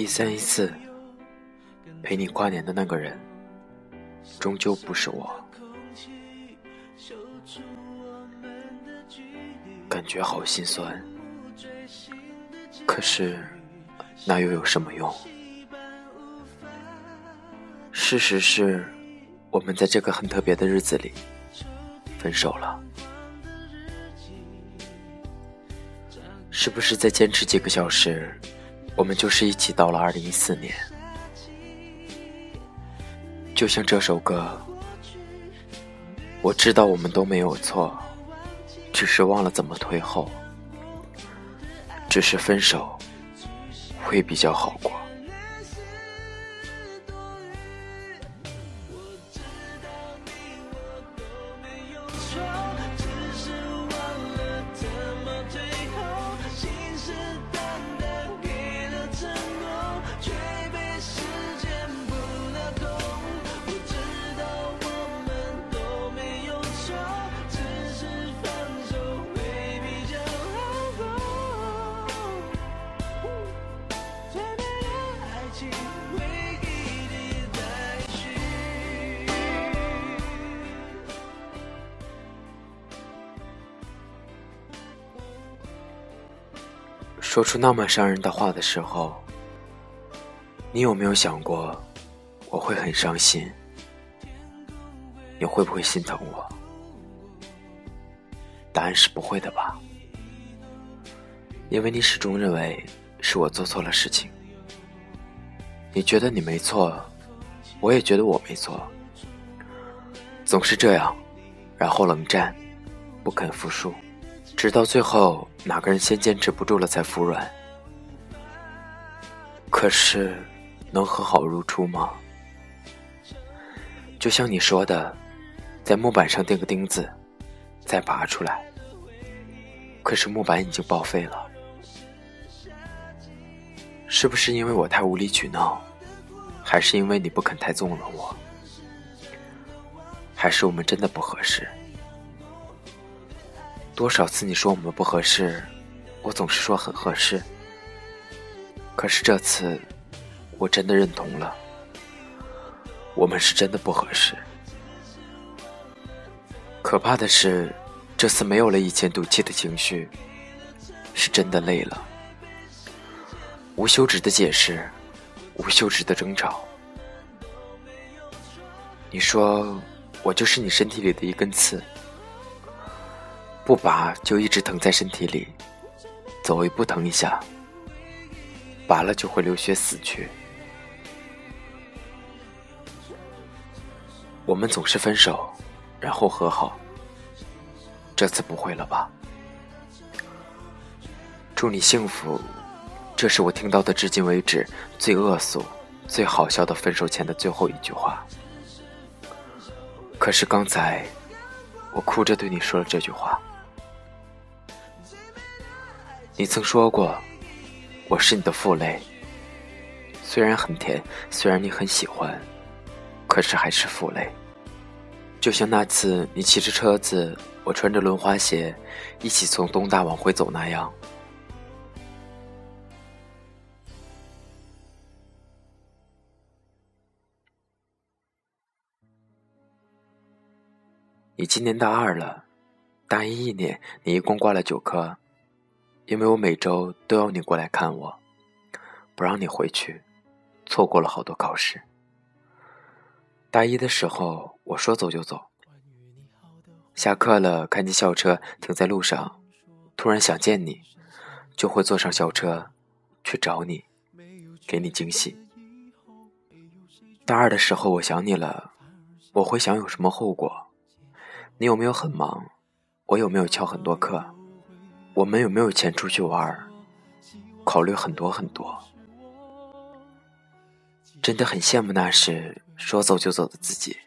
一三一四陪你跨年的那个人，终究不是我。感觉好心酸，可是那又有什么用？事实是，我们在这个很特别的日子里分手了。是不是再坚持几个小时，我们就是一起到了二零一四年？就像这首歌，我知道我们都没有错。只是忘了怎么退后，只是分手会比较好过。说出那么伤人的话的时候，你有没有想过我会很伤心？你会不会心疼我？答案是不会的吧，因为你始终认为是我做错了事情。你觉得你没错，我也觉得我没错，总是这样，然后冷战，不肯服输。直到最后，哪个人先坚持不住了才服软？可是，能和好如初吗？就像你说的，在木板上钉个钉子，再拔出来。可是木板已经报废了，是不是因为我太无理取闹，还是因为你不肯太纵容我，还是我们真的不合适？多少次你说我们不合适，我总是说很合适。可是这次，我真的认同了，我们是真的不合适。可怕的是，这次没有了以前赌气的情绪，是真的累了。无休止的解释，无休止的争吵。你说，我就是你身体里的一根刺。不拔就一直疼在身体里，走一步疼一下，拔了就会流血死去。我们总是分手，然后和好，这次不会了吧？祝你幸福，这是我听到的至今为止最恶俗、最好笑的分手前的最后一句话。可是刚才，我哭着对你说了这句话。你曾说过，我是你的负累。虽然很甜，虽然你很喜欢，可是还是负累。就像那次你骑着车子，我穿着轮滑鞋，一起从东大往回走那样。你今年大二了，大一一年，你一共挂了九科。因为我每周都要你过来看我，不让你回去，错过了好多考试。大一的时候，我说走就走。下课了，看见校车停在路上，突然想见你，就会坐上校车去找你，给你惊喜。大二的时候，我想你了，我会想有什么后果？你有没有很忙？我有没有翘很多课？我们有没有钱出去玩？考虑很多很多，真的很羡慕那时说走就走的自己。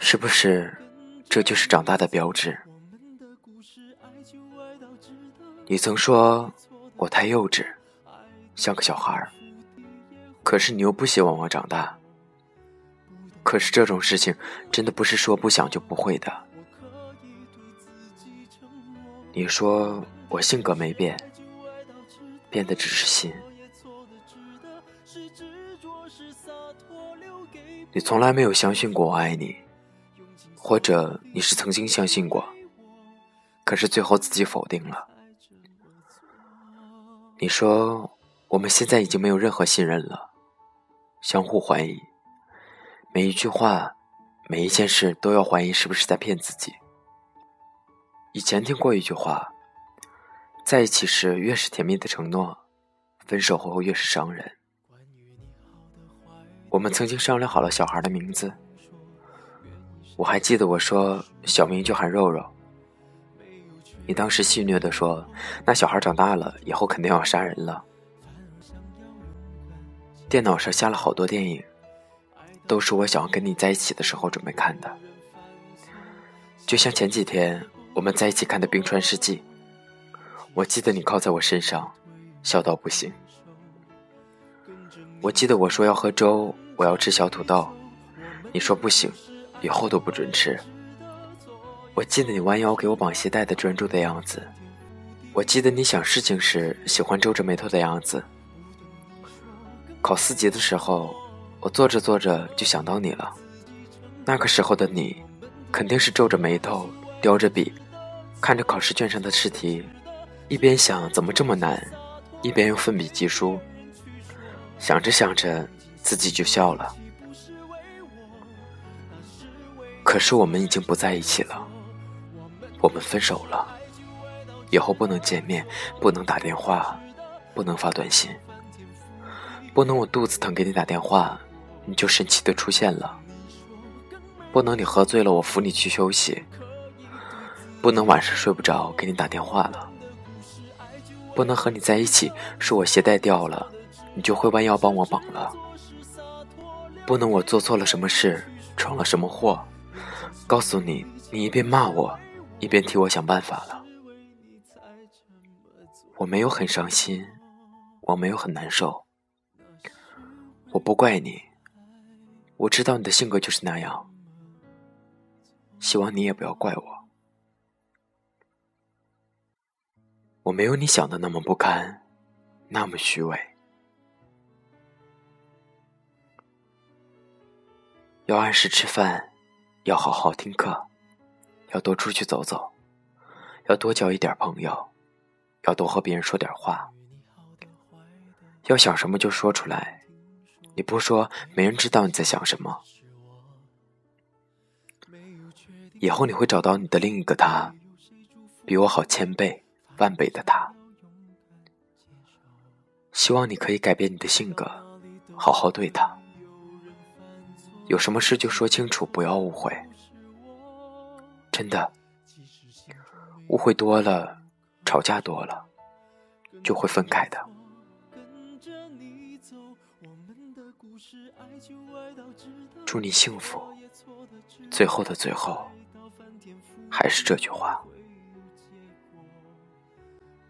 是不是这就是长大的标志？你曾说我太幼稚，像个小孩儿，可是你又不希望我长大。可是这种事情真的不是说不想就不会的。你说我性格没变变的只是心。你从来没有相信过我爱你或者你是曾经相信过可是最后自己否定了。你说我们现在已经没有任何信任了相互怀疑每一句话每一件事都要怀疑是不是在骗自己。以前听过一句话，在一起时越是甜蜜的承诺，分手后越是伤人。我们曾经商量好了小孩的名字，我还记得我说小名就喊肉肉。你当时戏谑的说：“那小孩长大了以后肯定要杀人了。”电脑上下了好多电影，都是我想跟你在一起的时候准备看的。就像前几天我们在一起看的《冰川世纪》，我记得你靠在我身上，笑到不行。我记得我说要喝粥，我要吃小土豆，你说不行，以后都不准吃。我记得你弯腰给我绑鞋带的专注的样子，我记得你想事情时喜欢皱着眉头的样子。考四级的时候，我做着做着就想到你了。那个时候的你，肯定是皱着眉头，叼着笔，看着考试卷上的试题，一边想怎么这么难，一边用奋笔疾书。想着想着，自己就笑了。可是我们已经不在一起了。我们分手了，以后不能见面，不能打电话，不能发短信，不能我肚子疼给你打电话，你就神奇的出现了；不能你喝醉了我扶你去休息，不能晚上睡不着给你打电话了；不能和你在一起，是我鞋带掉了，你就会弯腰帮我绑了；不能我做错了什么事，闯了什么祸，告诉你，你一边骂我。一边替我想办法了，我没有很伤心，我没有很难受，我不怪你，我知道你的性格就是那样，希望你也不要怪我，我没有你想的那么不堪，那么虚伪，要按时吃饭，要好好听课。要多出去走走，要多交一点朋友，要多和别人说点话。要想什么就说出来，你不说，没人知道你在想什么。以后你会找到你的另一个他，比我好千倍万倍的他。希望你可以改变你的性格，好好对他。有什么事就说清楚，不要误会。真的，误会多了，吵架多了，就会分开的。祝你幸福。最后的最后，还是这句话。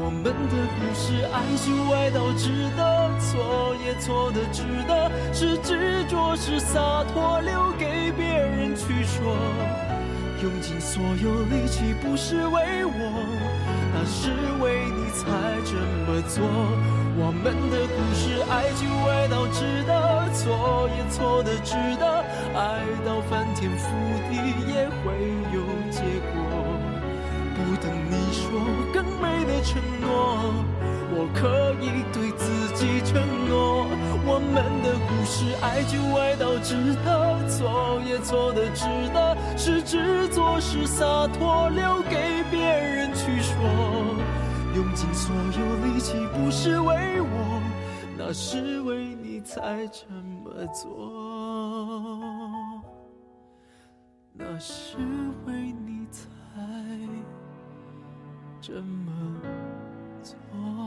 我们的故事，爱就爱到值得，错也错的值得，是执着是洒脱，留给别人去说。用尽所有力气，不是为我，那是为你才这么做。我们的故事，爱就爱到值得，错也错的值得，爱到翻天覆地也会有结果。承诺，我可以对自己承诺。我们的故事，爱就爱到值得，错也错的值得，是执着是洒脱，留给别人去说。用尽所有力气，不是为我，那是为你才这么做，那是为你才。这么做。